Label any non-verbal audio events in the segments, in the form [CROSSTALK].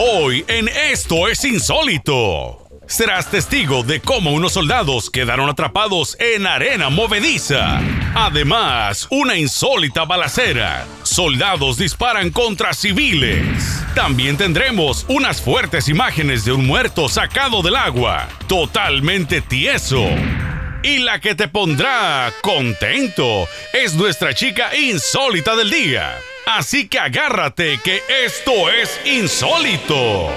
Hoy en Esto es Insólito. Serás testigo de cómo unos soldados quedaron atrapados en arena movediza. Además, una insólita balacera. Soldados disparan contra civiles. También tendremos unas fuertes imágenes de un muerto sacado del agua, totalmente tieso. Y la que te pondrá contento es nuestra chica insólita del día. Así que agárrate que esto es insólito.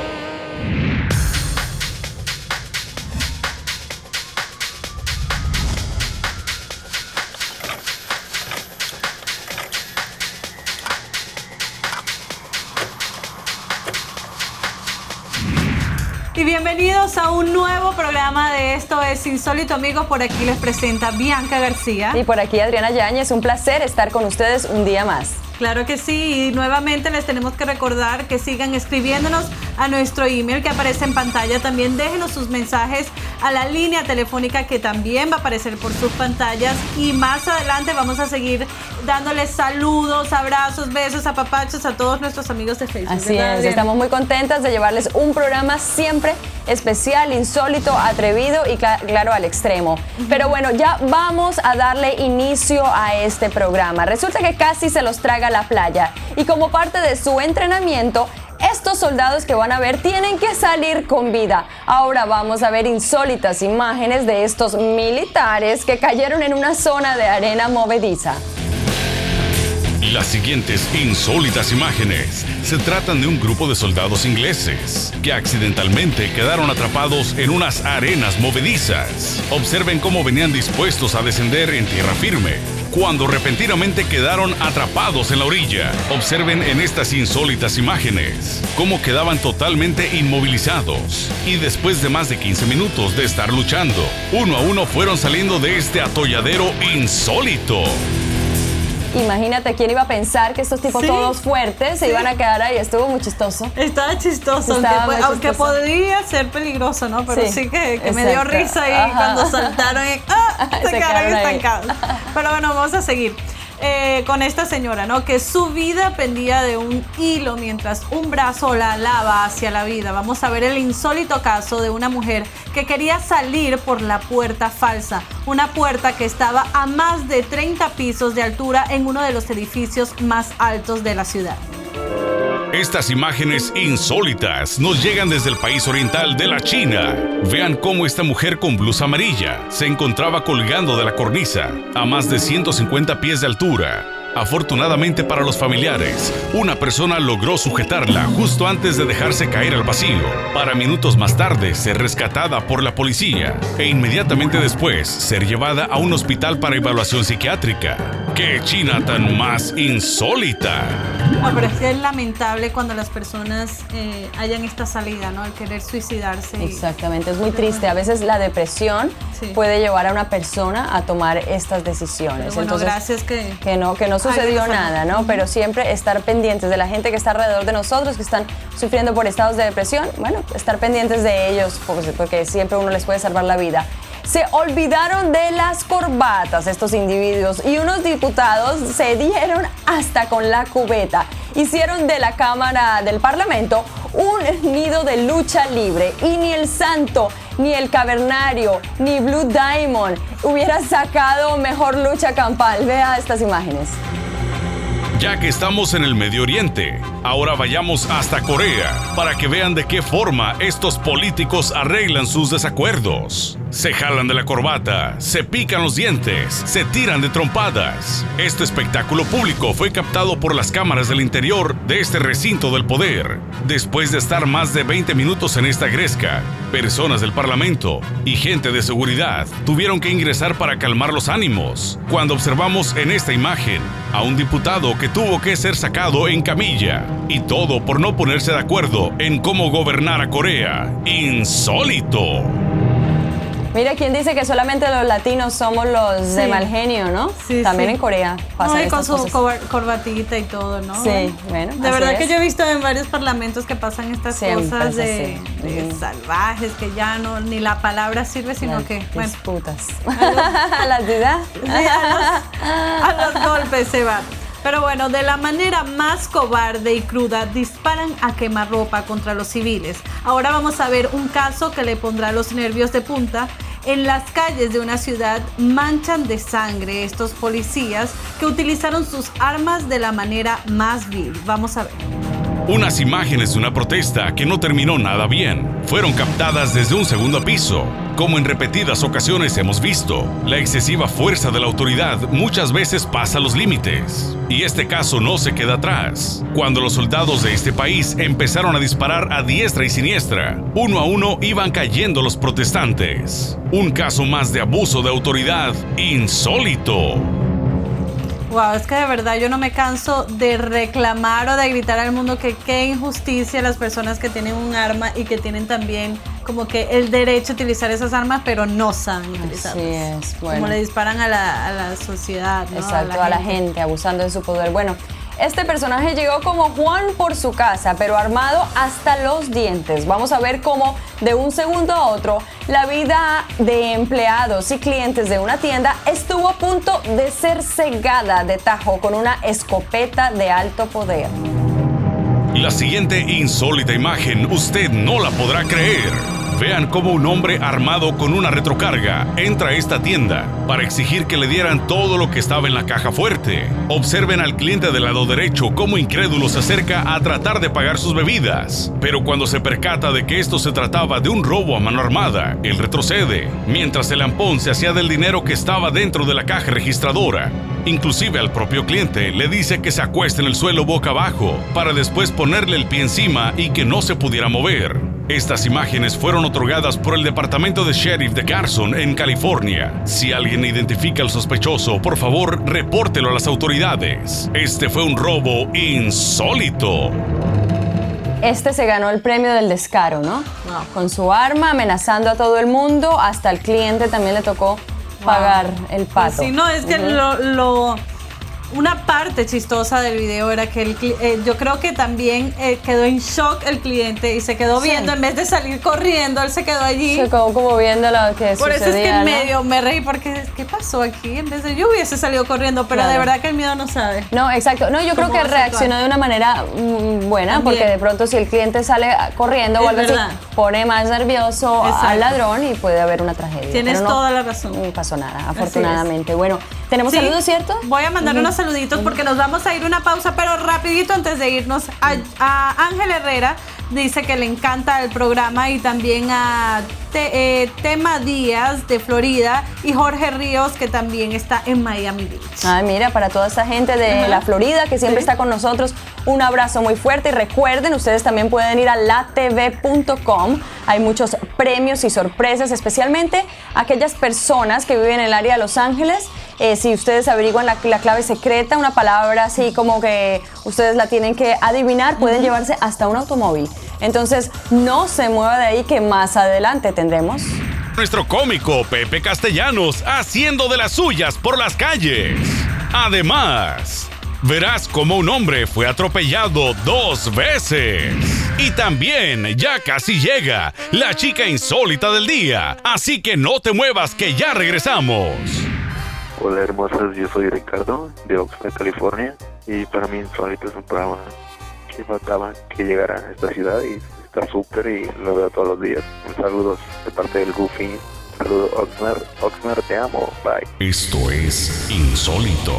Y bienvenidos a un nuevo programa de Esto es Insólito, amigos. Por aquí les presenta Bianca García. Y por aquí Adriana Yáñez. Un placer estar con ustedes un día más. Claro que sí, y nuevamente les tenemos que recordar que sigan escribiéndonos a nuestro email que aparece en pantalla. También déjenos sus mensajes a la línea telefónica que también va a aparecer por sus pantallas. Y más adelante vamos a seguir dándoles saludos, abrazos, besos, apapachos a todos nuestros amigos de Facebook. Así es, estamos muy contentas de llevarles un programa siempre especial, insólito, atrevido y claro al extremo. Pero bueno, ya vamos a darle inicio a este programa. Resulta que casi se los traga la playa y como parte de su entrenamiento, estos soldados que van a ver tienen que salir con vida. Ahora vamos a ver insólitas imágenes de estos militares que cayeron en una zona de arena movediza. Las siguientes insólitas imágenes se tratan de un grupo de soldados ingleses que accidentalmente quedaron atrapados en unas arenas movedizas. Observen cómo venían dispuestos a descender en tierra firme, cuando repentinamente quedaron atrapados en la orilla. Observen en estas insólitas imágenes cómo quedaban totalmente inmovilizados y después de más de 15 minutos de estar luchando, uno a uno fueron saliendo de este atolladero insólito. Imagínate quién iba a pensar que estos tipos todos fuertes se iban a quedar ahí. Estuvo muy chistoso. Estaba chistoso, aunque, podría ser peligroso, ¿no? Pero sí, que, me dio risa ahí cuando saltaron y ¡ah! [LAUGHS] se, quedaron estancados. Pero bueno, vamos a seguir. Eh, con esta señora, ¿no? Que su vida pendía de un hilo mientras un brazo la alaba hacia la vida. Vamos a ver el insólito caso de una mujer que quería salir por la puerta falsa, una puerta que estaba a más de 30 pisos de altura en uno de los edificios más altos de la ciudad. Estas imágenes insólitas nos llegan desde el país oriental de la China. Vean cómo esta mujer con blusa amarilla se encontraba colgando de la cornisa a más de 150 pies de altura Afortunadamente para los familiares, una persona logró sujetarla justo antes de dejarse caer al vacío, para minutos más tarde ser rescatada por la policía e inmediatamente después ser llevada a un hospital para evaluación psiquiátrica. ¡Qué China tan más insólita! No, pero es que es lamentable cuando las personas eh, hayan esta salida, ¿no? El querer suicidarse. Exactamente, es muy triste. A veces la depresión puede llevar a una persona a tomar estas decisiones. bueno, gracias que... Que no, que no sucedió nada, ¿no? Pero siempre estar pendientes de la gente que está alrededor de nosotros, que están sufriendo por estados de depresión, bueno, estar pendientes de ellos, porque, siempre uno les puede salvar la vida se olvidaron de las corbatas estos individuos y unos diputados se dieron hasta con la cubeta. Hicieron de la Cámara del Parlamento un nido de lucha libre y ni el santo, ni el cavernario, ni Blue Diamond hubiera sacado mejor lucha campal. Vea estas imágenes. Ya que estamos en el Medio Oriente, ahora vayamos hasta Corea para que vean de qué forma estos políticos arreglan sus desacuerdos. Se jalan de la corbata, se pican los dientes, se tiran de trompadas. Este espectáculo público fue captado por las cámaras del interior de este recinto del poder. Después de estar más de 20 minutos en esta gresca, personas del Parlamento y gente de seguridad tuvieron que ingresar para calmar los ánimos. Cuando observamos en esta imagen a un diputado que tuvo que ser sacado en camilla, y todo por no ponerse de acuerdo en cómo gobernar a Corea. Insólito. Mira, ¿quién dice que solamente los latinos somos los de mal genio, ¿no? Sí, También en Corea pasa no, y con su corbatita y todo, ¿no? Sí, bueno. De verdad que yo he visto en varios parlamentos que pasan estas cosas de, salvajes, que ya no, ni la palabra sirve, sino que, bueno. putas. [LAUGHS] A, las vidas. [LAUGHS] a, los, golpes se van. Pero bueno, de la manera más cobarde y cruda, disparan a quemarropa contra los civiles. Ahora vamos a ver un caso que le pondrá los nervios de punta en las calles de una ciudad manchan de sangre estos policías que utilizaron sus armas de la manera más vil. Vamos a ver. Unas imágenes de una protesta que no terminó nada bien fueron captadas desde un segundo piso. Como en repetidas ocasiones hemos visto, la excesiva fuerza de la autoridad muchas veces pasa los límites. Y este caso no se queda atrás. Cuando los soldados de este país empezaron a disparar a diestra y siniestra, uno a uno iban cayendo los protestantes. Un caso más de abuso de autoridad insólito. Wow, es que de verdad yo no me canso de reclamar o de gritar al mundo que qué injusticia las personas que tienen un arma y que tienen también como que el derecho a utilizar esas armas, pero no saben utilizarlas. Así es, bueno. Como le disparan a la, a la sociedad, ¿no? Exacto, a la, gente, abusando de su poder. Bueno, este personaje llegó como Juan por su casa, pero armado hasta los dientes. Vamos a ver cómo de un segundo a otro la vida de empleados y clientes de una tienda estuvo a punto de ser cegada de tajo con una escopeta de alto poder. La siguiente insólita imagen usted no la podrá creer. Vean cómo un hombre armado con una retrocarga entra a esta tienda para exigir que le dieran todo lo que estaba en la caja fuerte. Observen al cliente del lado derecho cómo incrédulo se acerca a tratar de pagar sus bebidas. Pero cuando se percata de que esto se trataba de un robo a mano armada, él retrocede, mientras el ampón se hacía del dinero que estaba dentro de la caja registradora. Inclusive al propio cliente le dice que se acueste en el suelo boca abajo para después ponerle el pie encima y que no se pudiera mover. Estas imágenes fueron otorgadas por el Departamento de Sheriff de Carson en California. Si alguien identifica al sospechoso, por favor, repórtelo a las autoridades. Este fue un robo insólito. Este se ganó el premio del descaro, ¿no? Con su arma amenazando a todo el mundo, hasta el cliente también le tocó pagar el pato. Sí, no, es que lo una parte chistosa del video era que el, eh, yo creo que también eh, quedó en shock el cliente y se quedó viendo, en vez de salir corriendo, él se quedó allí. Se quedó como viendo lo que Por eso es que en medio me reí porque, ¿qué pasó aquí? En vez de yo hubiese salido corriendo, pero de verdad que el miedo no sabe. No, exacto. No, yo creo que reaccionó de una manera mm, buena, porque de pronto si el cliente sale corriendo o algo así, pone más nervioso al ladrón y puede haber una tragedia. Tienes toda la razón. No pasó nada, afortunadamente. Bueno, ¿tenemos saludos, cierto? Voy a mandar unos saluditos porque nos vamos a ir una pausa, pero rapidito antes de irnos a, Ángel Herrera dice que le encanta el programa y también a eh, Tema Díaz de Florida y Jorge Ríos que también está en Miami Beach. Ay, mira, para toda esa gente de la Florida que siempre está con nosotros, un abrazo muy fuerte y recuerden, ustedes también pueden ir a latv.com. Hay muchos premios y sorpresas, especialmente aquellas personas que viven en el área de Los Ángeles. Eh, si ustedes averiguan la, clave secreta, una palabra así como que ustedes la tienen que adivinar, pueden llevarse hasta un automóvil. Entonces, no se mueva de ahí que más adelante tendremos nuestro cómico Pepe Castellanos haciendo de las suyas por las calles. Además, verás cómo un hombre fue atropellado dos veces. Y también ya casi llega la chica insólita del día. Así que no te muevas que ya regresamos. Hola hermosas, yo soy Ricardo de Oxford, California. Y para mí insólito es un programa que faltaba que llegara a esta ciudad y está súper y lo veo todos los días. Un saludo de parte del Goofy. Un saludo Oxnard. Oxnard, te amo. Bye. Esto es insólito.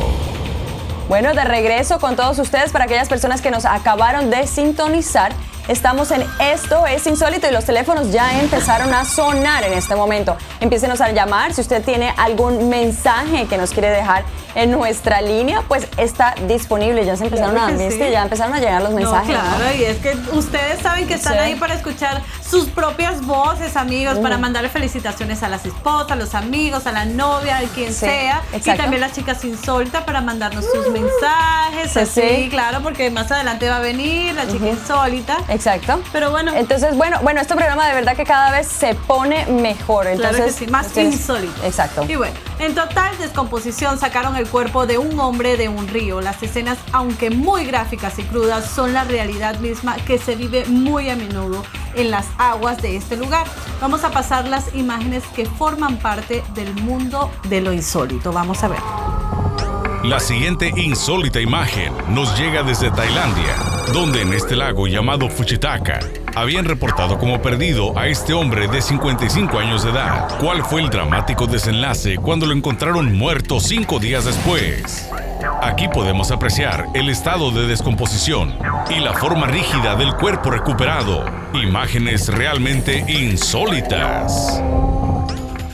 Bueno, de regreso con todos ustedes para aquellas personas que nos acabaron de sintonizar. Estamos en Esto es Insólito y los teléfonos ya empezaron a sonar en este momento. Empiecenos a llamar si usted tiene algún mensaje que nos quiere dejar en nuestra línea, pues está disponible. Ya se empezaron a, ya empezaron a llegar los mensajes. claro, y es que ustedes saben que están ahí para escuchar sus propias voces, amigos, para mandarle felicitaciones a las esposas, a los amigos, a la novia, a quien sea. Y también las chicas insólitas para mandarnos sus mensajes. así, claro, porque más adelante va a venir la chica insólita. Exacto. Pero bueno. Entonces, bueno, bueno, este programa de verdad que cada vez se pone mejor. Entonces, claro que sí, más insólito. Exacto. Y bueno, en total descomposición sacaron el cuerpo de un hombre de un río. Las escenas, aunque muy gráficas y crudas, son la realidad misma que se vive muy a menudo en las aguas de este lugar. Vamos a pasar las imágenes que forman parte del mundo de lo insólito. Vamos a ver. La siguiente insólita imagen nos llega desde Tailandia, donde en este lago llamado Fuchitaka habían reportado como perdido a este hombre de 55 años de edad. ¿Cuál fue el dramático desenlace cuando lo encontraron muerto cinco días después? Aquí podemos apreciar el estado de descomposición y la forma rígida del cuerpo recuperado. Imágenes realmente insólitas.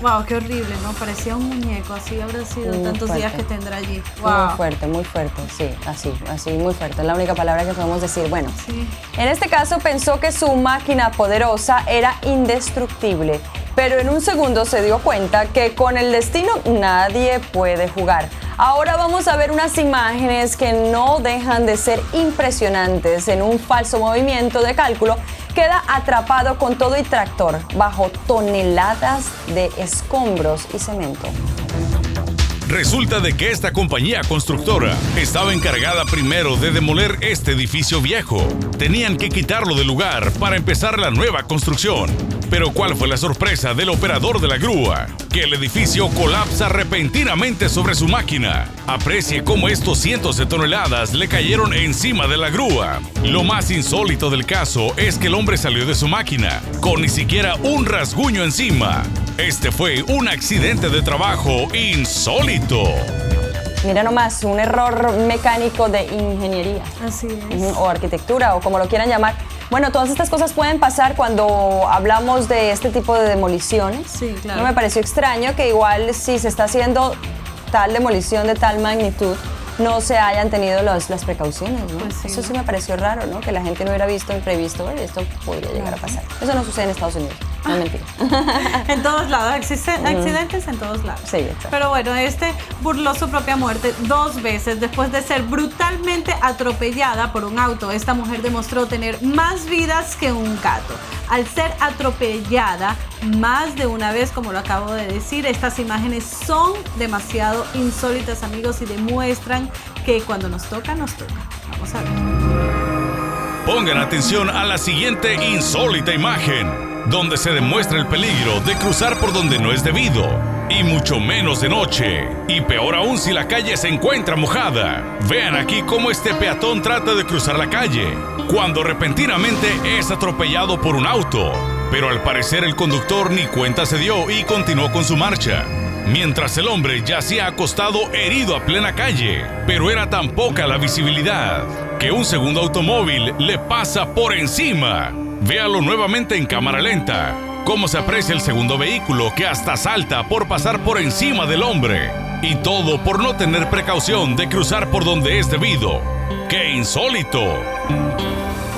Wow, qué horrible, ¿no? Parecía un muñeco, así habrá sido tantos días que tendrá allí. Muy fuerte, muy fuerte, sí, así, así, muy fuerte. Es la única palabra que podemos decir. Bueno, en este caso pensó que su máquina poderosa era indestructible, pero en un segundo se dio cuenta que con el destino nadie puede jugar. Ahora vamos a ver unas imágenes que no dejan de ser impresionantes en un falso movimiento de cálculo queda atrapado con todo y tractor bajo toneladas de escombros y cemento. Resulta de que esta compañía constructora estaba encargada primero de demoler este edificio viejo. Tenían que quitarlo del lugar para empezar la nueva construcción. Pero ¿cuál fue la sorpresa del operador de la grúa? Que el edificio colapsa repentinamente sobre su máquina. Aprecie cómo estos cientos de toneladas le cayeron encima de la grúa. Lo más insólito del caso es que el hombre salió de su máquina con ni siquiera un rasguño encima. Este fue un accidente de trabajo insólito. Mira nomás, un error mecánico de ingeniería. Así es. O arquitectura, o como lo quieran llamar. Bueno, todas estas cosas pueden pasar cuando hablamos de este tipo de demoliciones. Sí, claro. No me pareció extraño que igual si se está haciendo tal demolición de tal magnitud, no se hayan tenido las precauciones, ¿no? Pues Eso sí me pareció raro, ¿no? Que la gente no hubiera visto imprevisto, esto podría llegar a pasar. Eso no sucede en Estados Unidos. No mentira. [LAUGHS] en todos lados, existen accidentes en todos lados. Sí, exacto. Pero bueno, este burló su propia muerte dos veces después de ser brutalmente atropellada por un auto. Esta mujer demostró tener más vidas que un gato. Al ser atropellada más de una vez, como lo acabo de decir, estas imágenes son demasiado insólitas, amigos, y demuestran que cuando nos toca, nos toca. Vamos a ver. Pongan atención a la siguiente insólita imagen donde se demuestra el peligro de cruzar por donde no es debido, y mucho menos de noche, y peor aún si la calle se encuentra mojada. Vean aquí cómo este peatón trata de cruzar la calle, cuando repentinamente es atropellado por un auto, pero al parecer el conductor ni cuenta se dio y continuó con su marcha. Mientras el hombre yacía acostado herido a plena calle, pero era tan poca la visibilidad que un segundo automóvil le pasa por encima Véalo nuevamente en cámara lenta, cómo se aprecia el segundo vehículo que hasta salta por pasar por encima del hombre. Y todo por no tener precaución de cruzar por donde es debido. ¡Qué insólito!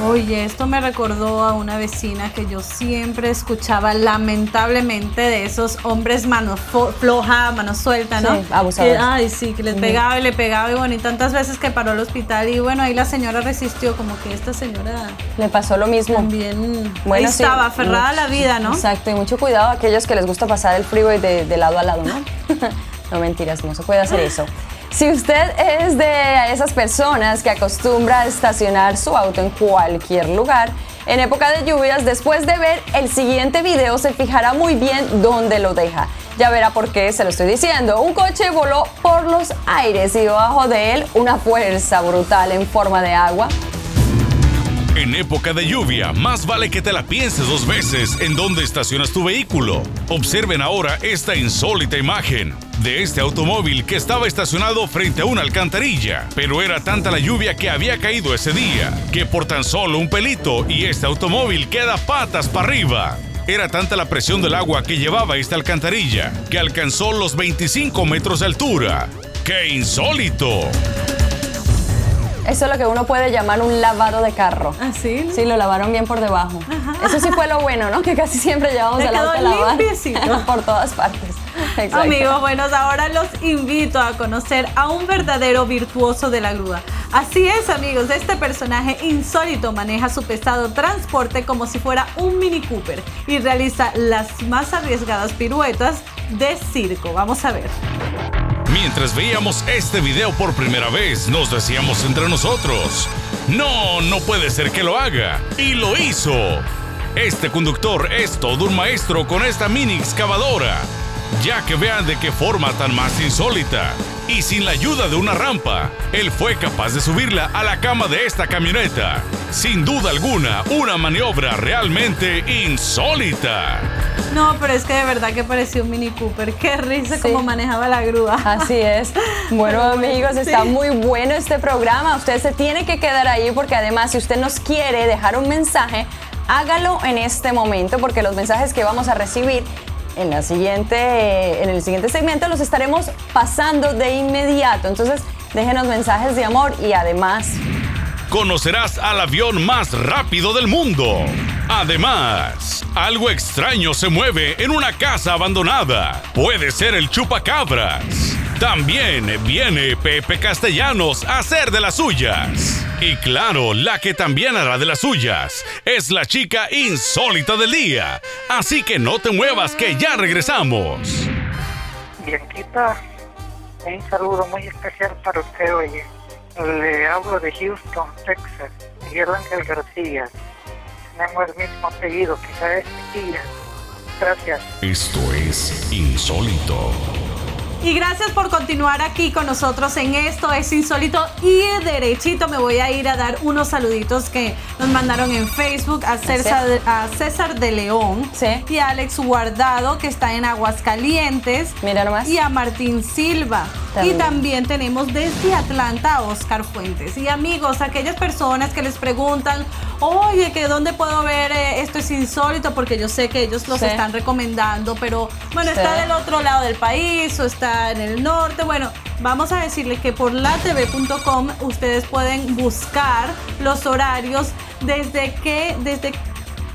Oye, esto me recordó a una vecina que yo siempre escuchaba lamentablemente de esos hombres mano floja, mano suelta, ¿no? Sí, abusadores. ay, sí, que les pegaba y le pegaba y bueno, y tantas veces que paró al hospital y bueno, ahí la señora resistió, como que esta señora... Le pasó lo mismo. También bueno, ahí estaba, aferrada a la vida, ¿no? Exacto, y mucho cuidado a aquellos que les gusta pasar el freeway de, de lado a lado, ¿no? [LAUGHS] no mentiras, no se puede hacer eso. Si usted es de esas personas que acostumbra a estacionar su auto en cualquier lugar, en época de lluvias, después de ver el siguiente video, se fijará muy bien dónde lo deja. Ya verá por qué se lo estoy diciendo. Un coche voló por los aires y debajo de él una fuerza brutal en forma de agua en época de lluvia, más vale que te la pienses dos veces en dónde estacionas tu vehículo. Observen ahora esta insólita imagen de este automóvil que estaba estacionado frente a una alcantarilla, pero era tanta la lluvia que había caído ese día, que por tan solo un pelito y este automóvil queda patas para arriba. Era tanta la presión del agua que llevaba esta alcantarilla, que alcanzó los 25 metros de altura. ¡Qué insólito! Eso es lo que uno puede llamar un lavado de carro. ¿Ah, sí? Sí, lo lavaron bien por debajo. Eso sí fue lo bueno, ¿no? Que casi siempre llevamos el auto a lavar. [LAUGHS] por todas partes. Amigos, buenos, ahora los invito a conocer a un verdadero virtuoso de la grúa. Así es, amigos, este personaje insólito maneja su pesado transporte como si fuera un Mini Cooper y realiza las más arriesgadas piruetas de circo. Vamos a ver. Mientras veíamos este video por primera vez, nos decíamos entre nosotros, no, no puede ser que lo haga. Y lo hizo. Este conductor es todo un maestro con esta mini excavadora, ya que vean de qué forma tan más insólita. y sin la ayuda de una rampa, él fue capaz de subirla a la cama de esta camioneta. Sin duda alguna, una maniobra realmente insólita. No, pero es que de verdad que pareció un Mini Cooper. Qué risa cómo manejaba la grúa. Así es. [LAUGHS] Bueno, amigos, está muy bueno este programa. Usted se tiene que quedar ahí porque además, si usted nos quiere dejar un mensaje, hágalo en este momento porque los mensajes que vamos a recibir en, la siguiente, en el siguiente segmento los estaremos pasando de inmediato. Entonces, déjenos mensajes de amor y además... Conocerás al avión más rápido del mundo. Además, algo extraño se mueve en una casa abandonada. Puede ser el chupacabras. También viene Pepe Castellanos a hacer de las suyas. Y claro, la que también hará de las suyas es la chica insólita del día. Así que no te muevas que ya regresamos. Bianquita, un saludo muy especial para usted, oye. Le hablo de Houston, Texas. Miguel Ángel García. Tenemos el mismo apellido, quizá es Tequila. Gracias. Esto es insólito. Y gracias por continuar aquí con nosotros en esto es insólito y derechito. Me voy a ir a dar unos saluditos que nos mandaron en Facebook a César, a César de León y a Alex Guardado que está en Aguascalientes. Mira nomás. y a Martín Silva. Y también tenemos desde Atlanta a Oscar Fuentes. Y amigos, aquellas personas que les preguntan, oye, que dónde puedo ver eh, esto es insólito, porque yo sé que ellos los están recomendando, pero bueno, está del otro lado del país o está en el norte. Bueno, vamos a decirle que por latv.com ustedes pueden buscar los horarios desde que, desde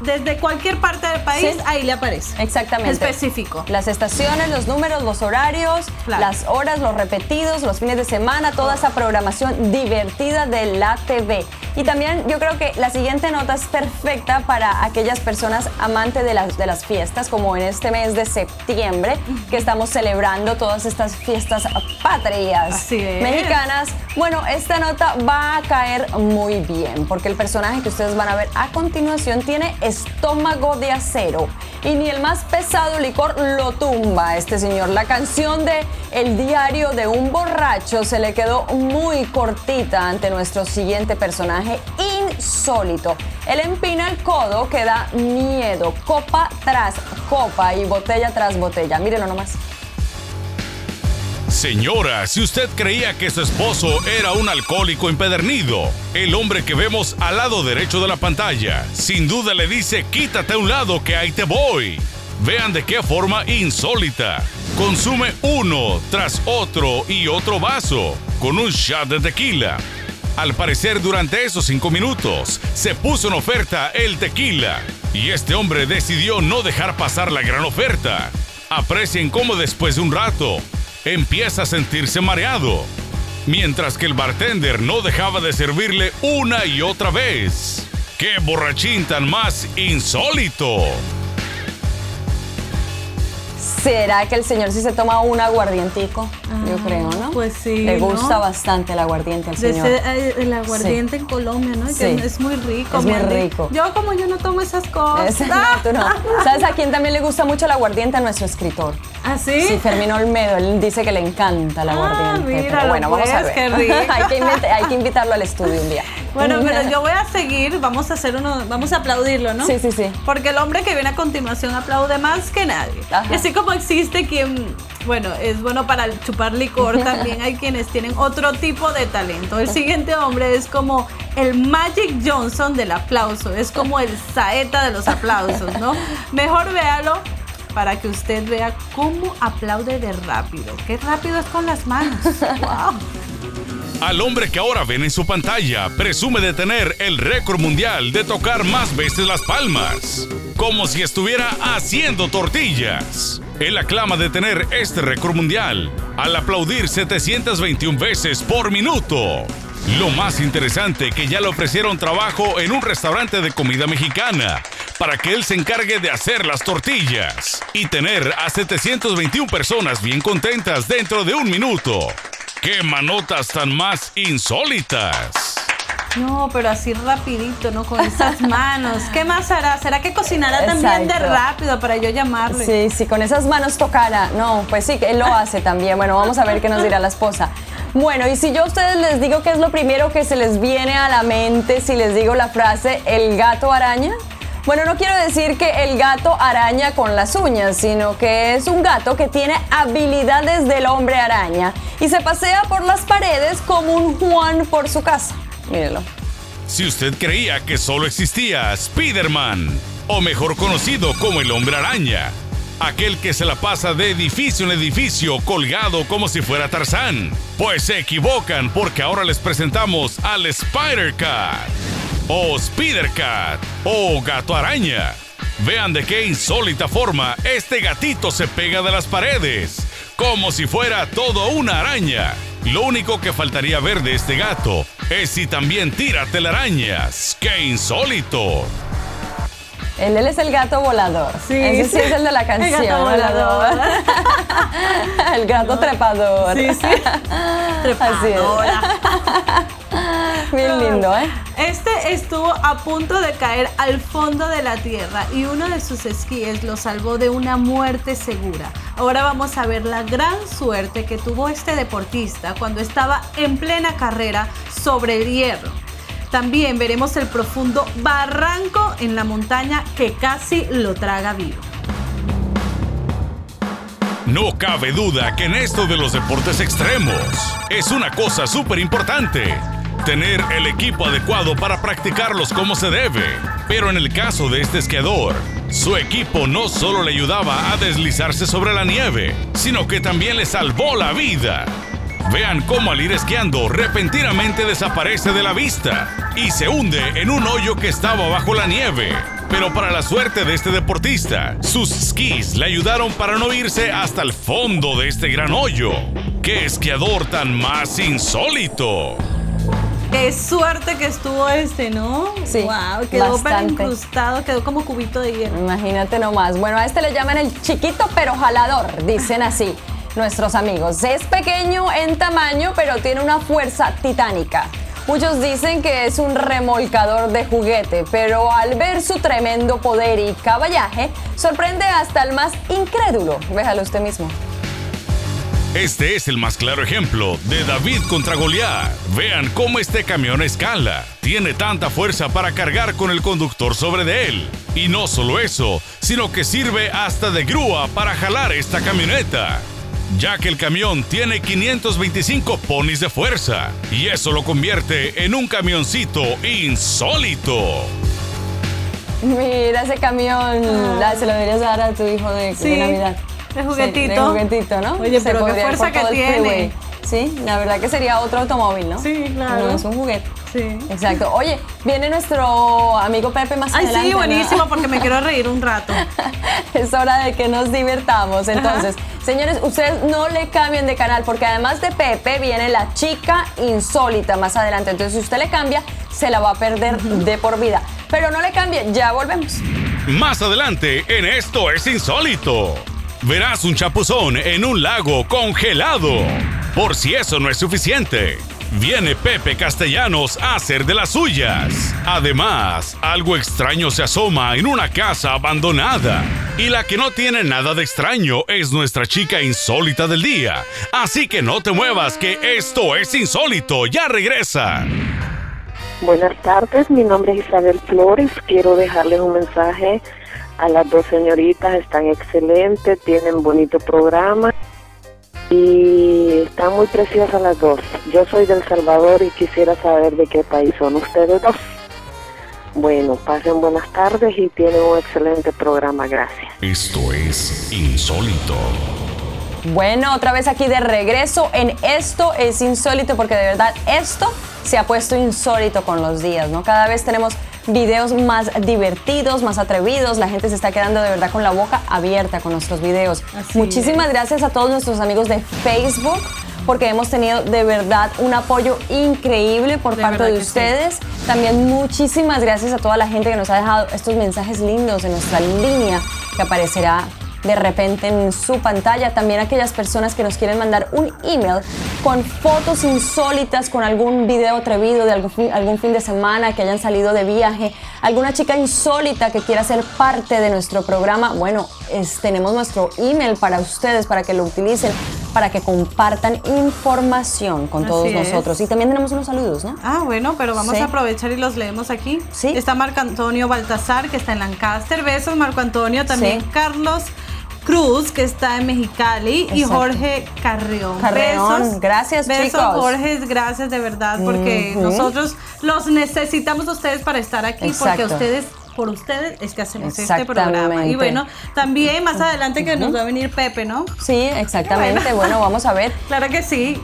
desde cualquier parte del país, ahí le aparece. Exactamente. Específico. Las estaciones, los números, los horarios, las horas, los repetidos, los fines de semana, toda esa programación divertida de la TV. Y también yo creo que la siguiente nota es perfecta para aquellas personas amantes de las, de las fiestas, como en este mes de septiembre, que estamos celebrando todas estas fiestas patrias mexicanas. Bueno, esta nota va a caer muy bien, porque el personaje que ustedes van a ver a continuación tiene estómago de acero y ni el más pesado licor lo tumba este señor. La canción de El diario de un borracho se le quedó muy cortita ante nuestro siguiente personaje insólito. Él empina el codo que da miedo, copa tras copa y botella tras botella. Mírenlo nomás. Señora, si usted creía que su esposo era un alcohólico empedernido, el hombre que vemos al lado derecho de la pantalla, sin duda le dice quítate a un lado que ahí te voy. Vean de qué forma insólita. Consume uno tras otro y otro vaso con un shot de tequila. Al parecer durante esos cinco minutos se puso en oferta el tequila y este hombre decidió no dejar pasar la gran oferta. Aprecien cómo después de un rato empieza a sentirse mareado, mientras que el bartender no dejaba de servirle una y otra vez. ¡Qué borrachín tan más insólito! ¿Será que el señor sí se toma un aguardientico? Yo ah, creo, ¿no? Pues sí. Le gusta bastante el aguardiente al señor. Eh, el aguardiente en Colombia, ¿no? Sí. es muy rico. Es muy rico. Yo como yo no tomo esas cosas. [LAUGHS] [LAUGHS] ¿Sabes a quién también le gusta mucho el aguardiente? A nuestro escritor. ¿Ah, sí? Sí, Fermín Olmedo. Él dice que le encanta el ah, aguardiente. Mira, pero bueno, vamos a ver. Qué [LAUGHS] rico. hay, que hay que invitarlo al estudio un día. Bueno, pero yo voy a seguir, vamos a hacer uno, vamos a aplaudirlo, ¿no? Sí, sí, sí. Porque el hombre que viene a continuación aplaude más que nadie. Y así como existe quien, bueno, es bueno para chupar licor, [LAUGHS] también hay quienes tienen otro tipo de talento. El siguiente hombre es como el Magic Johnson del aplauso, es como el saeta de los aplausos, ¿no? [LAUGHS] Mejor véalo para que usted vea cómo aplaude de rápido. Qué rápido es con las manos. [LAUGHS] ¡Wow! Al hombre que ahora ven en su pantalla presume de tener el récord mundial de tocar más veces las palmas, como si estuviera haciendo tortillas. Él aclama de tener este récord mundial al aplaudir 721 veces por minuto. Lo más interesante que ya le ofrecieron trabajo en un restaurante de comida mexicana para que él se encargue de hacer las tortillas y tener a 721 personas bien contentas dentro de un minuto. ¡Qué manotas tan más insólitas! No, pero así rapidito, ¿no? Con esas [LAUGHS] manos. ¿Qué más hará? ¿Será que cocinará también de rápido para yo llamarle? Sí, sí, con esas manos tocará. No, pues sí, él lo hace también. Bueno, vamos a ver qué nos dirá la esposa. Bueno, y si yo a ustedes les digo qué es lo primero que se les viene a la mente si les digo la frase el gato araña, bueno, no quiero decir que el gato araña con las uñas, sino que es un gato que tiene habilidades del hombre araña y se pasea por las paredes como un Juan por su casa. Mírelo. Si usted creía que solo existía Spider-Man, o mejor conocido como el hombre araña, aquel que se la pasa de edificio en edificio colgado como si fuera Tarzán, pues se equivocan porque ahora les presentamos al Spider-Cat o Spider-Cat o Gato Araña. Vean de qué insólita forma este gatito se pega de las paredes, como si fuera todo una araña. Lo único que faltaría ver de este gato es si también tira telarañas. ¡Qué insólito! Él, él, es el gato volador. Sí, Ese sí, es el de la canción. [LAUGHS] El gato volador. [LAUGHS] el gato trepador. Sí, sí. [LAUGHS] Trepadora. [LAUGHS] Bien lindo, ¿eh? Este estuvo a punto de caer al fondo de la tierra y uno de sus esquíes lo salvó de una muerte segura. Ahora vamos a ver la gran suerte que tuvo este deportista cuando estaba en plena carrera sobre el hierro. También veremos el profundo barranco en la montaña que casi lo traga vivo. No cabe duda que en esto de los deportes extremos es una cosa súper importante tener el equipo adecuado para practicarlos como se debe. Pero en el caso de este esquiador, su equipo no solo le ayudaba a deslizarse sobre la nieve, sino que también le salvó la vida. Vean cómo al ir esquiando repentinamente desaparece de la vista y se hunde en un hoyo que estaba bajo la nieve. Pero para la suerte de este deportista, sus skis le ayudaron para no irse hasta el fondo de este gran hoyo. ¡Qué esquiador tan más insólito! Qué suerte que estuvo este, ¿no? Sí. Wow, quedó incrustado, quedó como cubito de hielo. Imagínate nomás. Bueno, a este le llaman el chiquito pero jalador, dicen así [LAUGHS] nuestros amigos. Es pequeño en tamaño, pero tiene una fuerza titánica. Muchos dicen que es un remolcador de juguete, pero al ver su tremendo poder y caballaje, sorprende hasta el más incrédulo. Véjalo usted mismo. Este es el más claro ejemplo de David contra Goliat. Vean cómo este camión escala. Tiene tanta fuerza para cargar con el conductor sobre de él. Y no solo eso, sino que sirve hasta de grúa para jalar esta camioneta ya que el camión tiene 525 ponis de fuerza y eso lo convierte en un camioncito insólito. Mira ese camión, ah. se lo deberías dar a tu hijo de, Navidad. De juguetito. de juguetito, ¿no? Oye, pero qué fuerza que tiene. Sí, la verdad que sería otro automóvil, ¿no? Sí, claro. No es un juguete. Sí. Exacto. Oye, viene nuestro amigo Pepe más Ay, adelante. sí, buenísimo, porque me quiero reír un rato. [LAUGHS] es hora de que nos divertamos. Entonces, señores, ustedes no le cambien de canal, porque además de Pepe viene la chica insólita más adelante. Entonces, si usted le cambia, se la va a perder de por vida. Pero no le cambie, ya volvemos. Más adelante, en Esto es Insólito. Verás un chapuzón en un lago congelado. Por si eso no es suficiente, viene Pepe Castellanos a hacer de las suyas. Además, algo extraño se asoma en una casa abandonada. Y la que no tiene nada de extraño es nuestra chica insólita del día. Así que no te muevas, que esto es insólito. Ya regresa. Buenas tardes, mi nombre es Isabel Flores. Quiero dejarles un mensaje a las dos señoritas. Están excelentes, tienen bonito programa y están muy preciosas las dos. Yo soy del Salvador y quisiera saber de qué país son ustedes dos. Bueno, pasen buenas tardes y tienen un excelente programa, gracias. Esto es insólito. Bueno, otra vez aquí de regreso en Esto es insólito porque de verdad esto se ha puesto insólito con los días, ¿no? Cada vez tenemos videos más divertidos, más atrevidos. La gente se está quedando de verdad con la boca abierta con nuestros videos. Muchísimas gracias a todos nuestros amigos de Facebook porque hemos tenido de verdad un apoyo increíble por parte de ustedes. También muchísimas gracias a toda la gente que nos ha dejado estos mensajes lindos en nuestra línea que aparecerá de repente en su pantalla. También aquellas personas que nos quieren mandar un email con fotos insólitas, con algún video atrevido de algún, algún fin de semana que hayan salido de viaje, alguna chica insólita que quiera ser parte de nuestro programa. Bueno, tenemos nuestro email para ustedes, para que lo utilicen para que compartan información con todos nosotros. Y también tenemos unos saludos, ¿no? Ah, bueno, pero vamos a aprovechar y los leemos aquí. Sí. Está Marco Antonio Baltasar, que está en Lancaster. Besos, Marco Antonio. También Carlos. Cruz, que está en Mexicali, y Jorge Carrión. Carreón, gracias besos, chicos. Jorge, gracias de verdad, porque nosotros los necesitamos a ustedes para estar aquí, porque ustedes por ustedes es que hacemos este programa. Y bueno, también más adelante que nos va a venir Pepe, ¿no? Sí, exactamente. Bueno, vamos a ver. [LAUGHS] Claro que sí.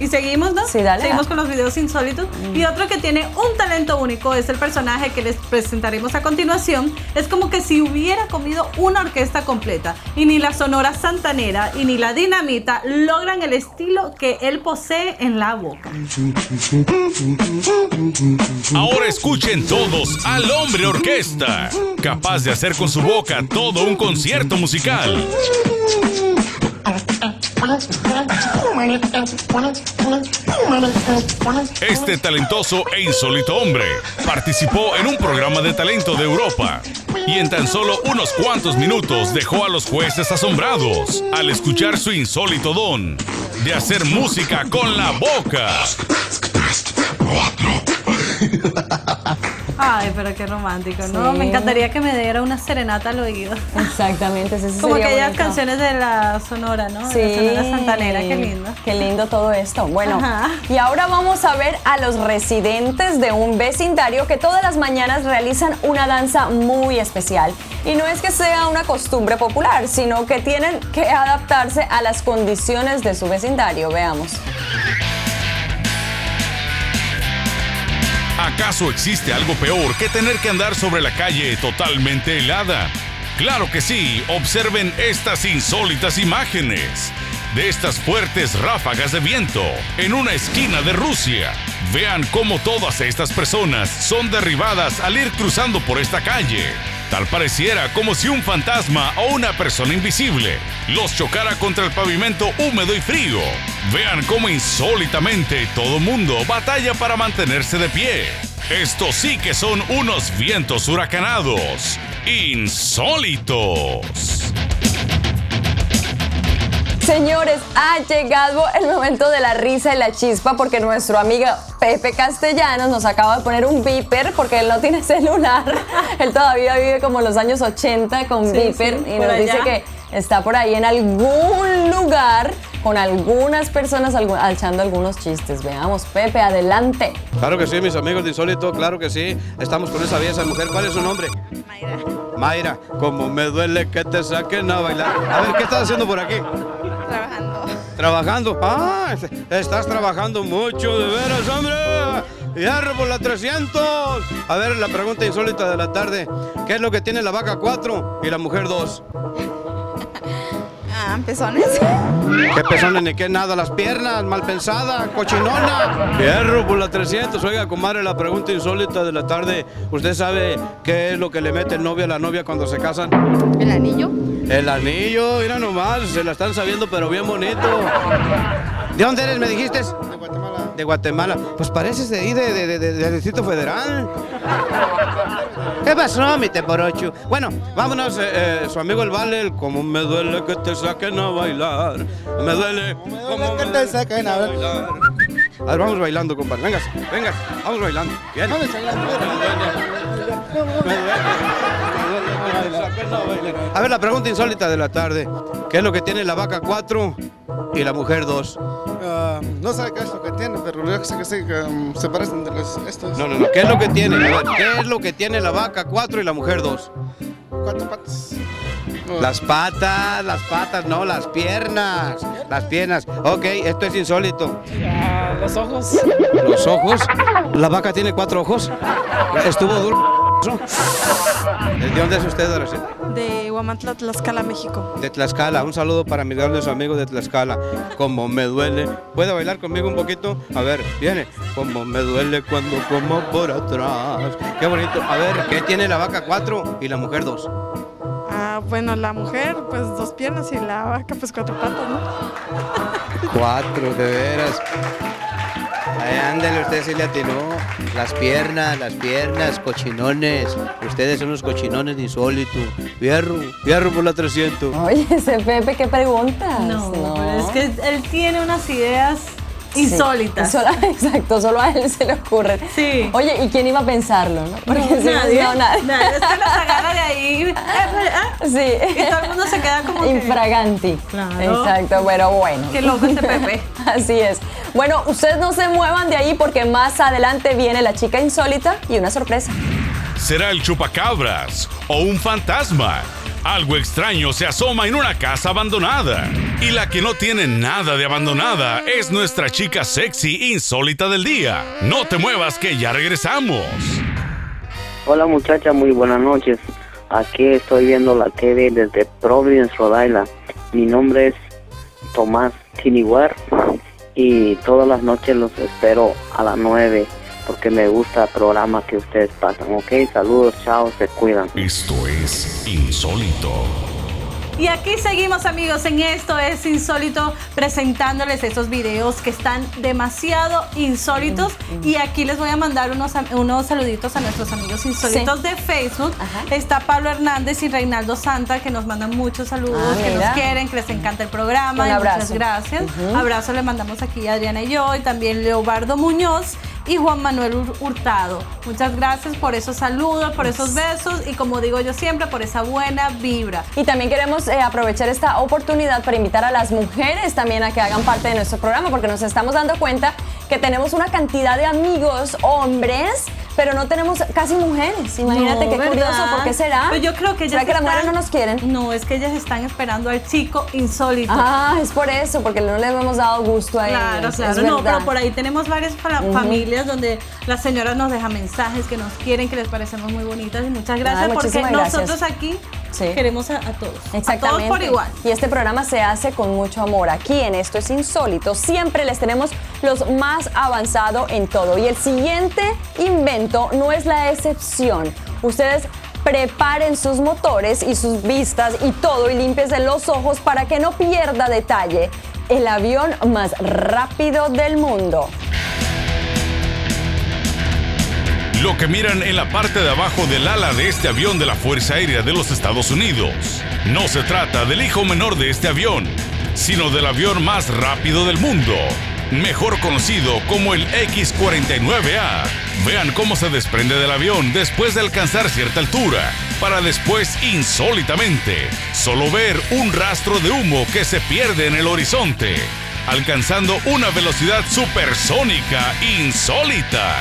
Y seguimos, ¿no? Sí, dale. Seguimos con los videos insólitos. Y otro que tiene un talento único es el personaje que les presentaremos a continuación. Es como que si hubiera comido una orquesta completa. Y ni la Sonora Santanera y ni la Dinamita logran el estilo que él posee en la boca. Ahora escuchen todos al hombre orquesta capaz de hacer con su boca todo un concierto musical. Este talentoso e insólito hombre participó en un programa de talento de Europa y en tan solo unos cuantos minutos dejó a los jueces asombrados al escuchar su insólito don de hacer música con la boca. [LAUGHS] Ay, pero qué romántico, ¿no? Me encantaría que me diera una serenata al oído. Exactamente, eso Como aquellas canciones de la Sonora, ¿no? Sí. De la Sonora Santanera, qué lindo. Qué lindo todo esto. Bueno, y ahora vamos a ver a los residentes de un vecindario que todas las mañanas realizan una danza muy especial. Y no es que sea una costumbre popular, sino que tienen que adaptarse a las condiciones de su vecindario. Veamos. ¿Acaso existe algo peor que tener que andar sobre la calle totalmente helada? Claro que sí, observen estas insólitas imágenes de estas fuertes ráfagas de viento en una esquina de Rusia. Vean cómo todas estas personas son derribadas al ir cruzando por esta calle. Tal pareciera como si un fantasma o una persona invisible los chocara contra el pavimento húmedo y frío. Vean cómo insólitamente todo mundo batalla para mantenerse de pie. Estos sí que son unos vientos huracanados. Insólitos. Señores, ha llegado el momento de la risa y la chispa porque nuestro amigo Pepe Castellanos nos acaba de poner un beeper porque él no tiene [LAUGHS] celular. él todavía vive como los años 80 con beeper y nos dice que está por ahí en algún lugar con algunas personas alzando algunos chistes. Veamos, Pepe, adelante. Claro que sí, mis amigos de Insólito, claro que sí. Estamos con esa vieja mujer. ¿Cuál es su nombre? Mayra. Mayra, como me duele que te saquen a bailar. A ver, ¿qué estás haciendo por aquí? Trabajando. ¿Trabajando? Ah, estás trabajando mucho, de veras, hombre. Hierro por la 300. A ver, la pregunta insólita de la tarde. ¿Qué es lo que tiene la vaca 4 y la mujer 2? Pezones. [LAUGHS] ¿Qué pezones ni qué nada? Las piernas, mal pensada, cochinona. Hierro por la 300. Oiga, comadre, la pregunta insólita de la tarde. ¿Usted sabe qué es lo que le mete el novio a la novia cuando se casan? ¿El anillo? El anillo, mira nomás, se la están sabiendo, pero bien bonito. ¿De dónde eres, me dijiste? De Guatemala. De Guatemala. Pues pareces de ahí, de, del Distrito Federal. ¿Qué pasó, mi teporochu? Bueno, vámonos, eh, eh, su amigo el Vale, como me duele que te saquen a bailar. Me duele. Como me duele que te saquen a bailar. A ver, vamos bailando, compadre. Venga, venga, vamos bailando. Bien. Vamos bailando. A ver, la pregunta insólita de la tarde. ¿Qué es lo que tiene la vaca 4 y la mujer 2? Uh, no sé qué es lo que tiene, pero yo sé que sí, que um, se parecen de los, estos. No, no, no. ¿Qué es lo que tiene? A ver, ¿qué es lo que tiene la vaca 4 y la mujer 2? Cuatro patas. Las patas, las patas, no, las piernas. Las piernas. Ok, esto es insólito. Uh, los ojos. ¿Los ojos? ¿La vaca tiene cuatro ojos? Estuvo duro. ¿De dónde es usted, Araceli? De Huamantla, Tlaxcala, México. De Tlaxcala. Un saludo para mi su amigo de Tlaxcala. Como me duele. ¿Puede bailar conmigo un poquito? A ver, viene. Como me duele cuando como por atrás. Qué bonito. A ver, ¿qué tiene la vaca 4 y la mujer 2? Ah, bueno, la mujer, pues dos piernas y la vaca, pues cuatro patas, ¿no? Cuatro, de veras. Ay, ándale, usted sí le atinó. Las piernas, las piernas, cochinones. Ustedes son los cochinones insólitos. Fierro, fierro por la 300. Oye, ese Pepe, ¿qué preguntas? No, pero es que él tiene unas ideas insólitas. [LAUGHS] exacto, solo a él se le ocurre. Sí. Oye, ¿y quién iba a pensarlo? No? Porque no, si nadie, no, nadie. nadie. Usted los agarra de ahí. [LAUGHS] Sí. Y todo el mundo se queda como Infraganti. Que... Claro. Exacto, pero bueno. Qué loco este Pepe. [LAUGHS] Así es. Bueno, ustedes no se muevan de ahí porque más adelante viene la chica insólita y una sorpresa. ¿Será el chupacabras o un fantasma? Algo extraño se asoma en una casa abandonada. Y la que no tiene nada de abandonada es nuestra chica sexy insólita del día. No te muevas que ya regresamos. Hola muchacha, muy buenas noches. Aquí estoy viendo la TV desde Providence, Rhode Island. Mi nombre es Tomás Tiniguar y todas las noches los espero a las 9 porque me gusta el programa que ustedes pasan, ¿ok? Saludos, chao, se cuidan. Esto es Insólito. Y aquí seguimos amigos en esto es insólito presentándoles estos videos que están demasiado insólitos y aquí les voy a mandar unos, unos saluditos a nuestros amigos insólitos sí. de Facebook. Ajá. Está Pablo Hernández y Reinaldo Santa que nos mandan muchos saludos, ah, que nos quieren, que les encanta el programa. Un abrazo. Muchas gracias. Uh -huh. Abrazo le mandamos aquí a Adriana y yo y también Leobardo Muñoz y Juan Manuel Hurtado. Muchas gracias por esos saludos, por esos besos y como digo yo siempre, por esa buena vibra. Y también queremos eh, aprovechar esta oportunidad para invitar a las mujeres también a que hagan parte de nuestro programa porque nos estamos dando cuenta que tenemos una cantidad de amigos hombres pero no tenemos casi mujeres. Imagínate no, qué ¿verdad? curioso, ¿por qué será? Pues yo creo que ellas ¿Será que las mujeres no nos quieren? No, es que ellas están esperando al chico insólito. Ah, es por eso, porque no les hemos dado gusto a claro, ellos. Claro, claro. No, pero por ahí tenemos varias uh -huh. familias donde las señoras nos dejan mensajes que nos quieren, que les parecemos muy bonitas y muchas gracias Ay, porque gracias. nosotros aquí sí. queremos a, a, todos. Exactamente. A todos por igual. Y este programa se hace con mucho amor. Aquí en Esto es Insólito siempre les tenemos los más avanzados en todo. Y el siguiente invento no es la excepción. Ustedes preparen sus motores y sus vistas y todo y limpiesen los ojos para que no pierda detalle. El avión más rápido del mundo. Lo que miran en la parte de abajo del ala de este avión de la Fuerza Aérea de los Estados Unidos. No se trata del hijo menor de este avión, sino del avión más rápido del mundo mejor conocido como el X-49A. Vean cómo se desprende del avión después de alcanzar cierta altura, para después, insólitamente, solo ver un rastro de humo que se pierde en el horizonte, alcanzando una velocidad supersónica insólita.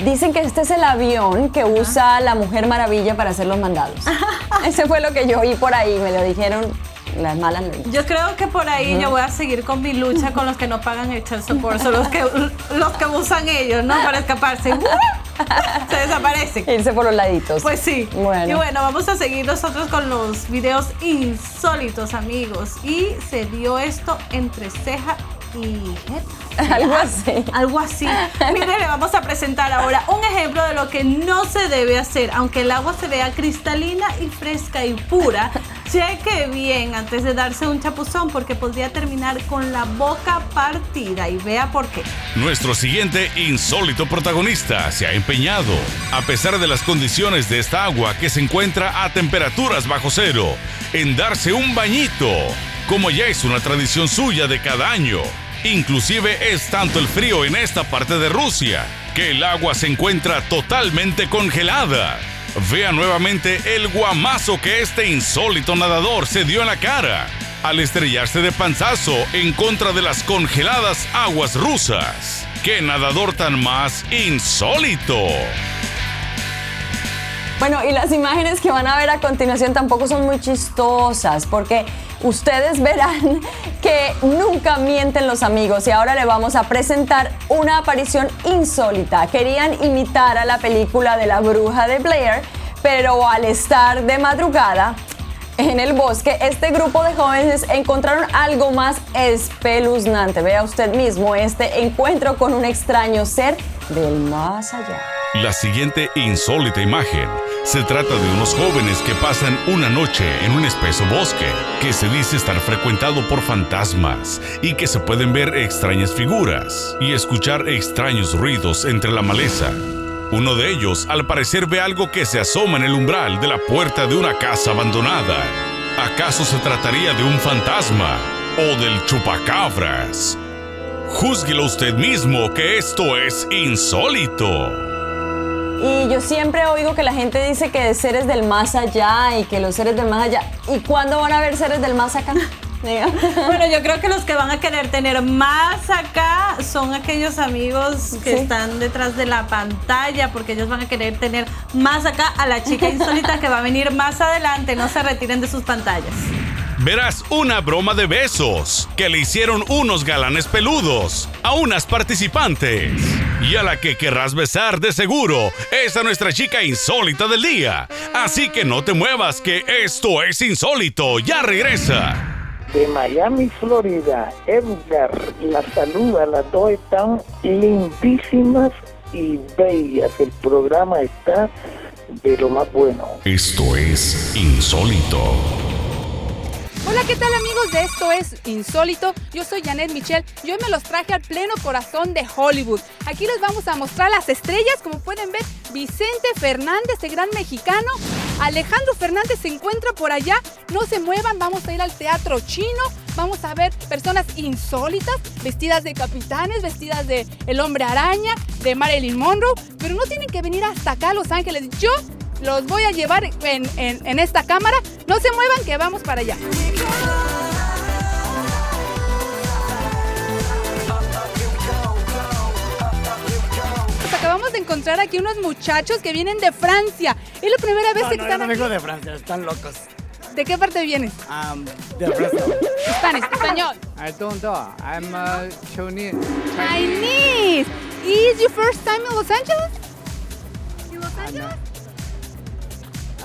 Dicen que este es el avión que usa la Mujer Maravilla para hacer los mandados. [LAUGHS] Ese fue lo que yo oí por ahí, me lo dijeron las malas lenguas. Yo creo que por ahí uh -huh. yo voy a seguir con mi lucha con los que no pagan el child support, son los que, los que usan ellos, ¿no? Para escaparse. [LAUGHS] Se desaparecen. Irse por los laditos. Pues sí. Bueno. Y bueno, vamos a seguir nosotros con los videos insólitos, amigos. Y se dio esto entre ceja y [LAUGHS] algo así. Algo así. Mire, le vamos a presentar ahora un ejemplo de lo que no se debe hacer. Aunque el agua se vea cristalina y fresca y pura, [LAUGHS] cheque bien antes de darse un chapuzón porque podría terminar con la boca partida y vea por qué. Nuestro siguiente insólito protagonista se ha empeñado, a pesar de las condiciones de esta agua que se encuentra a temperaturas bajo cero, en darse un bañito, como ya es una tradición suya de cada año. Inclusive es tanto el frío en esta parte de Rusia que el agua se encuentra totalmente congelada. Vea nuevamente el guamazo que este insólito nadador se dio en la cara al estrellarse de panzazo en contra de las congeladas aguas rusas. ¡Qué nadador tan más insólito! Bueno, y las imágenes que van a ver a continuación tampoco son muy chistosas porque ustedes verán [LAUGHS] que nunca mienten los amigos y ahora le vamos a presentar una aparición insólita. Querían imitar a la película de la bruja de Blair, pero al estar de madrugada en el bosque, este grupo de jóvenes encontraron algo más espeluznante. Vea usted mismo este encuentro con un extraño ser del más allá. La siguiente insólita imagen se trata de unos jóvenes que pasan una noche en un espeso bosque que se dice estar frecuentado por fantasmas y que se pueden ver extrañas figuras y escuchar extraños ruidos entre la maleza. Uno de ellos al parecer ve algo que se asoma en el umbral de la puerta de una casa abandonada. ¿Acaso se trataría de un fantasma o del chupacabras? Júzguelo usted mismo que esto es insólito. Y yo siempre oigo que la gente dice que seres del más allá y que los seres del más allá. ¿Y cuándo van a haber seres del más acá? Bueno, yo creo que los que van a querer tener más acá son aquellos amigos que están detrás de la pantalla, porque ellos van a querer tener más acá a la chica insólita que va a venir más adelante. No se retiren de sus pantallas verás una broma de besos que le hicieron unos galanes peludos a unas participantes. Y a la que querrás besar de seguro es a nuestra chica insólita del día. Así que no te muevas que esto es insólito. Ya regresa. De Miami, Florida, Edgar, la saluda, las dos están lindísimas y bellas. El programa está de lo más bueno. Esto es insólito. Hola, ¿qué tal amigos de Esto es Insólito? Yo soy Janet Michelle y hoy me los traje al pleno corazón de Hollywood. Aquí les vamos a mostrar las estrellas, como pueden ver, Vicente Fernández, el gran mexicano. Alejandro Fernández se encuentra por allá. No se muevan, vamos a ir al teatro chino. Vamos a ver personas insólitas, vestidas de capitanes, vestidas de El Hombre Araña, de Marilyn Monroe. Pero no tienen que venir hasta acá a Los Ángeles. Yo los voy a llevar en, esta cámara. No se muevan que vamos para allá. Acabamos de encontrar aquí unos muchachos que vienen de Francia. Es la primera vez que están no vengo de Francia, están locos. ¿De qué parte vienes? Um, de Francia. Spanish, español. I don't know. I'm uh, Chinese. Chinese. Is your first time in Los Angeles? In Los Angeles?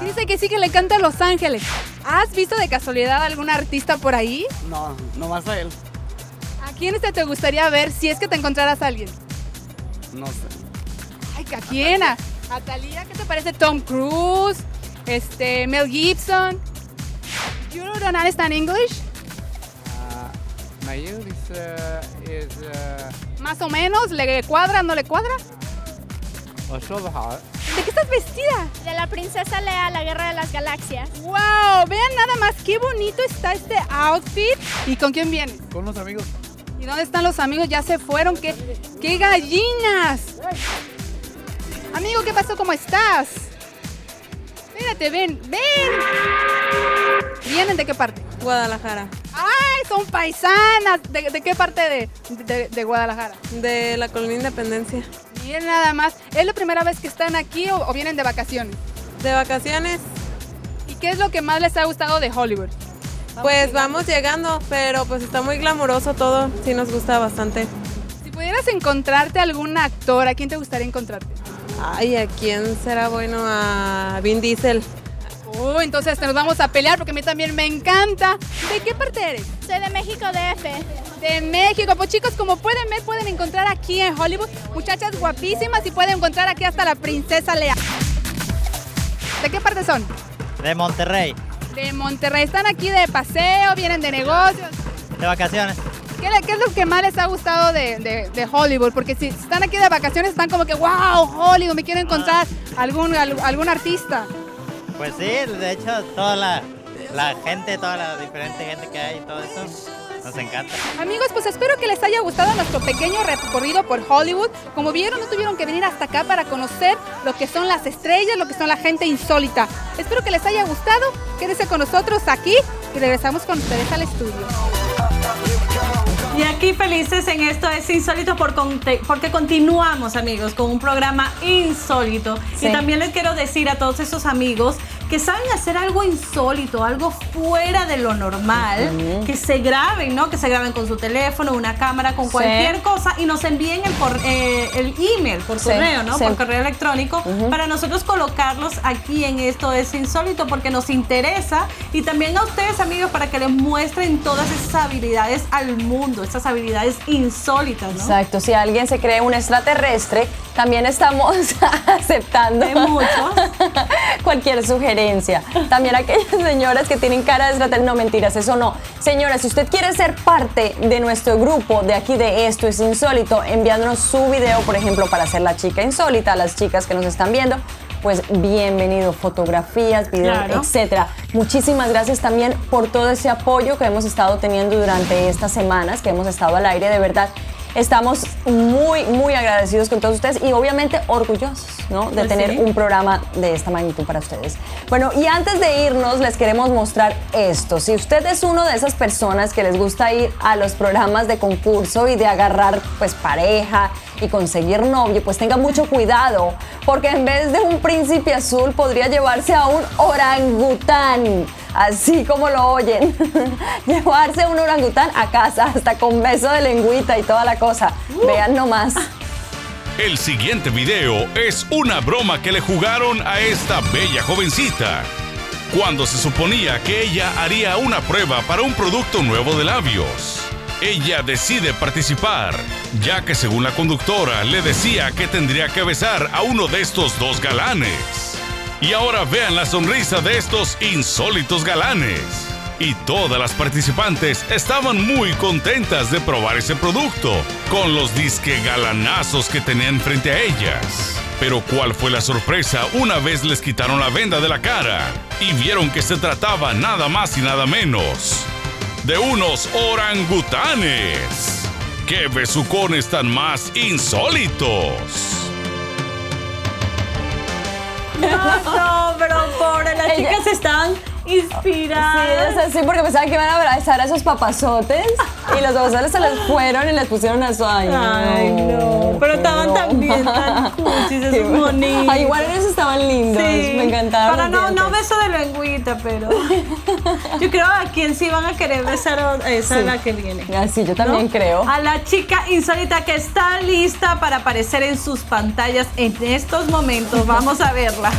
Dice que sí que le canta a Los Ángeles. ¿Has visto de casualidad algún artista por ahí? No, no más a él. ¿A quién este te gustaría ver si es que te encontraras a alguien? No sé. Ay, ¿a quién? ¿A, Talía? ¿Qué te parece Tom Cruise? Este, Mel Gibson. You don't understand English? Uh, my English uh, is, uh... Más o menos, ¿le cuadra, no le cuadra? ¿De qué estás vestida? De la princesa Lea, la guerra de las galaxias. ¡Wow! Vean nada más qué bonito está este outfit. ¿Y con quién viene? Con los amigos. ¿Y dónde están los amigos? Ya se fueron. ¡Qué, qué gallinas! Amigo, ¿qué pasó? ¿Cómo estás? Espérate, ven, ven. ¿Vienen de qué parte? Guadalajara. ¡Ay, son paisanas! ¿De, qué parte de, de Guadalajara? De la Colonia Independencia. Miren nada más. ¿Es la primera vez que están aquí o, vienen de vacaciones? De vacaciones. ¿Y qué es lo que más les ha gustado de Hollywood? Pues vamos llegando, pero pues está muy glamuroso todo, sí nos gusta bastante. Si pudieras encontrarte algún actor, ¿a quién te gustaría encontrarte? Ay, ¿a quién será bueno? A Vin Diesel. Oh, entonces nos vamos a pelear porque a mí también me encanta. ¿De qué parte eres? Soy de México DF. De México. Pues chicos, como pueden ver, pueden encontrar aquí en Hollywood muchachas guapísimas y pueden encontrar aquí hasta la princesa Lea. ¿De qué parte son? De Monterrey. De Monterrey. ¿Están aquí de paseo? ¿Vienen de negocios? De vacaciones. ¿Qué, es lo que más les ha gustado de, Hollywood? Porque si están aquí de vacaciones, están como que, wow, Hollywood, me quiero encontrar algún, algún artista. Pues sí, de hecho, toda la, gente, toda la diferente gente que hay y todo eso. Nos encanta. Amigos, pues espero que les haya gustado nuestro pequeño recorrido por Hollywood. Como vieron, no tuvieron que venir hasta acá para conocer lo que son las estrellas, lo que son la gente insólita. Espero que les haya gustado. Quédense con nosotros aquí y regresamos con ustedes al estudio. Y aquí felices en esto es insólito porque continuamos amigos con un programa insólito. Y también les quiero decir a todos esos amigos que saben hacer algo insólito, algo fuera de lo normal, que se graben, ¿no? Que se graben con su teléfono, una cámara, con cualquier cosa y nos envíen el, por, eh, el email por correo, ¿no? Por correo electrónico, para nosotros colocarlos aquí en esto es insólito porque nos interesa. Y también a ustedes amigos para que les muestren todas esas habilidades al mundo, esas habilidades insólitas, ¿no? Exacto, si alguien se cree un extraterrestre, también estamos [LAUGHS] aceptando [LAUGHS] cualquier sugerencia. También aquellas [LAUGHS] señoras que tienen cara de extraterrestre, no mentiras, eso no. Señora, si usted quiere ser parte de nuestro grupo de aquí de Esto es Insólito, enviándonos su video, por ejemplo, para ser la chica insólita, a las chicas que nos están viendo, pues bienvenido, fotografías, videos, etcétera. Muchísimas gracias también por todo ese apoyo que hemos estado teniendo durante estas semanas que hemos estado al aire, de verdad. Estamos muy, muy agradecidos con todos ustedes y obviamente orgullosos ¿no? de Pues tener sí. un programa de esta magnitud para ustedes. Bueno, y antes de irnos, les queremos mostrar esto. Si usted es uno de esas personas que les gusta ir a los programas de concurso y de agarrar pues pareja y conseguir novio, pues tenga mucho cuidado, porque en vez de un príncipe azul podría llevarse a un orangután. Así como lo oyen, [LAUGHS] llevarse un orangután a casa, hasta con beso de lengüita y toda la cosa. Vean nomás. El siguiente video es una broma que le jugaron a esta bella jovencita. Cuando se suponía que ella haría una prueba para un producto nuevo de labios. Ella decide participar, ya que según la conductora le decía que tendría que besar a uno de estos dos galanes. Y ahora vean la sonrisa de estos insólitos galanes. Y todas las participantes estaban muy contentas de probar ese producto, con los disque galanazos que tenían frente a ellas. Pero ¿cuál fue la sorpresa una vez les quitaron la venda de la cara y vieron que se trataba nada más y nada menos de unos orangutanes? ¡Qué besucones tan más insólitos! No, no, pero pobre, las chicas están inspiradas. Sí, o sea, sí, porque pensaban que iban a abrazar a esos papazotes y los papazotes se les fueron y les pusieron a su ay, Ay, no, pero estaban tan bien, tan cuchis, esos [LAUGHS] monitos. Ay, igual esos estaban lindos, Sí, me encantaron. Para no, no beso de lengüita, pero [LAUGHS] yo creo a quien sí van a querer besar a esa Sí. la que viene. Ah, sí, yo también ¿no? creo. A la chica insólita que está lista para aparecer en sus pantallas en estos momentos. Vamos a verla.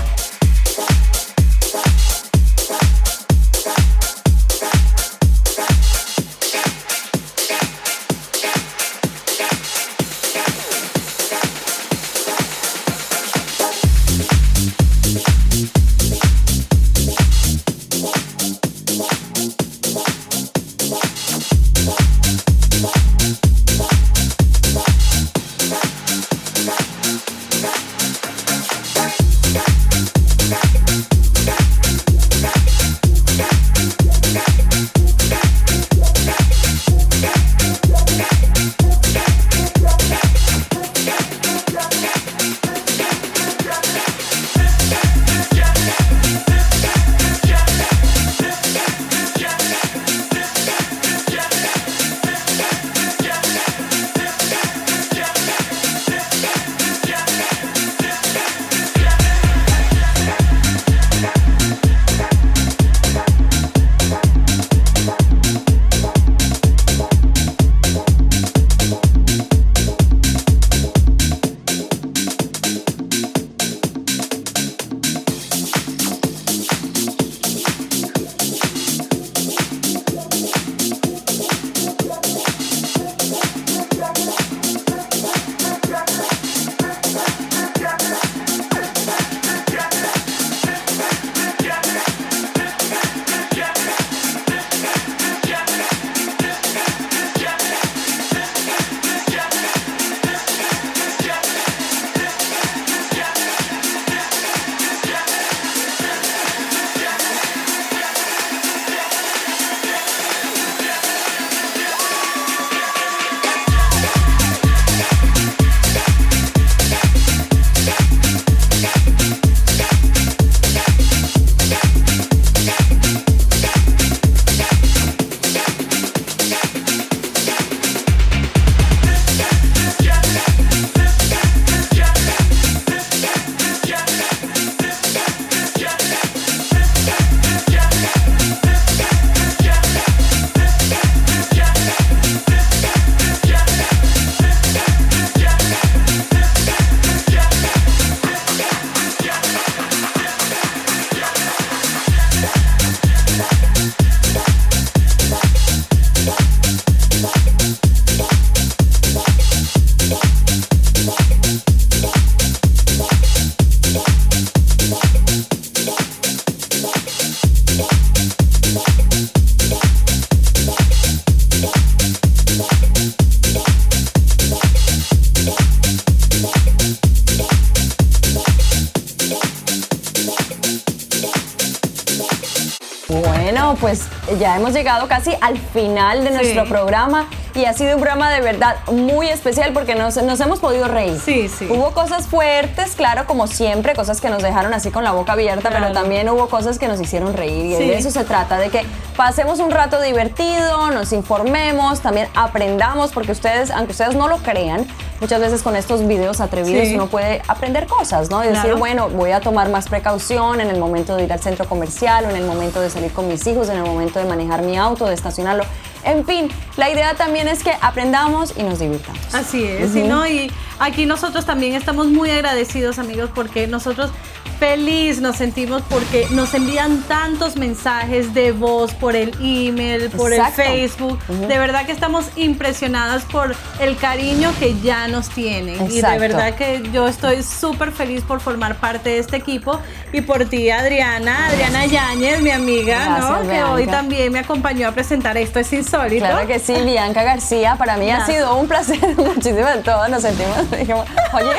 Ya hemos llegado casi al final de nuestro programa y ha sido un programa de verdad muy especial porque nos, nos hemos podido reír. Sí, sí. Hubo cosas fuertes, claro, como siempre, cosas que nos dejaron así con la boca abierta, pero también hubo cosas que nos hicieron reír y Sí. de eso se trata, de que pasemos un rato divertido, nos informemos, también aprendamos, porque ustedes, aunque ustedes no lo crean, muchas veces con estos videos atrevidos Sí. uno puede aprender cosas, ¿no? Y decir, Claro. bueno, voy a tomar más precaución en el momento de ir al centro comercial o en el momento de salir con mis hijos, en el momento de manejar mi auto, de estacionarlo. En fin, la idea también es que aprendamos y nos divirtamos. Así es, y no, y aquí nosotros también estamos muy agradecidos, amigos, porque nosotros feliz nos sentimos porque nos envían tantos mensajes de voz por el email, por Exacto. el Facebook. De verdad que estamos impresionadas por el cariño que ya nos tienen. Y de verdad que yo estoy súper feliz por formar parte de este equipo y por ti, Adriana, Adriana Yáñez, mi amiga, ¿no? Que hoy también me acompañó a presentar Esto es Insólito. Claro que sí, Bianca García, para mí ha sido un placer [LAUGHS] muchísimo de todo, nos sentimos, [LAUGHS] dijimos, oye,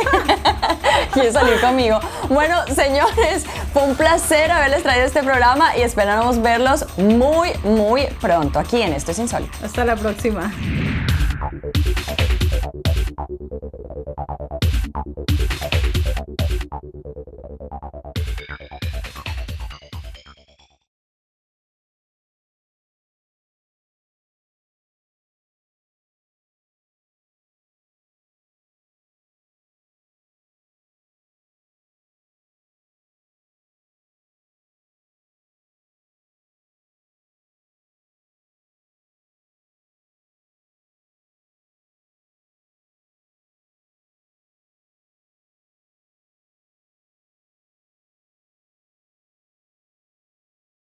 [LAUGHS] ¿quieres salir conmigo? Bueno, señores, fue un placer haberles traído este programa y esperamos verlos muy, muy pronto aquí en Esto es Insólito. Hasta la próxima.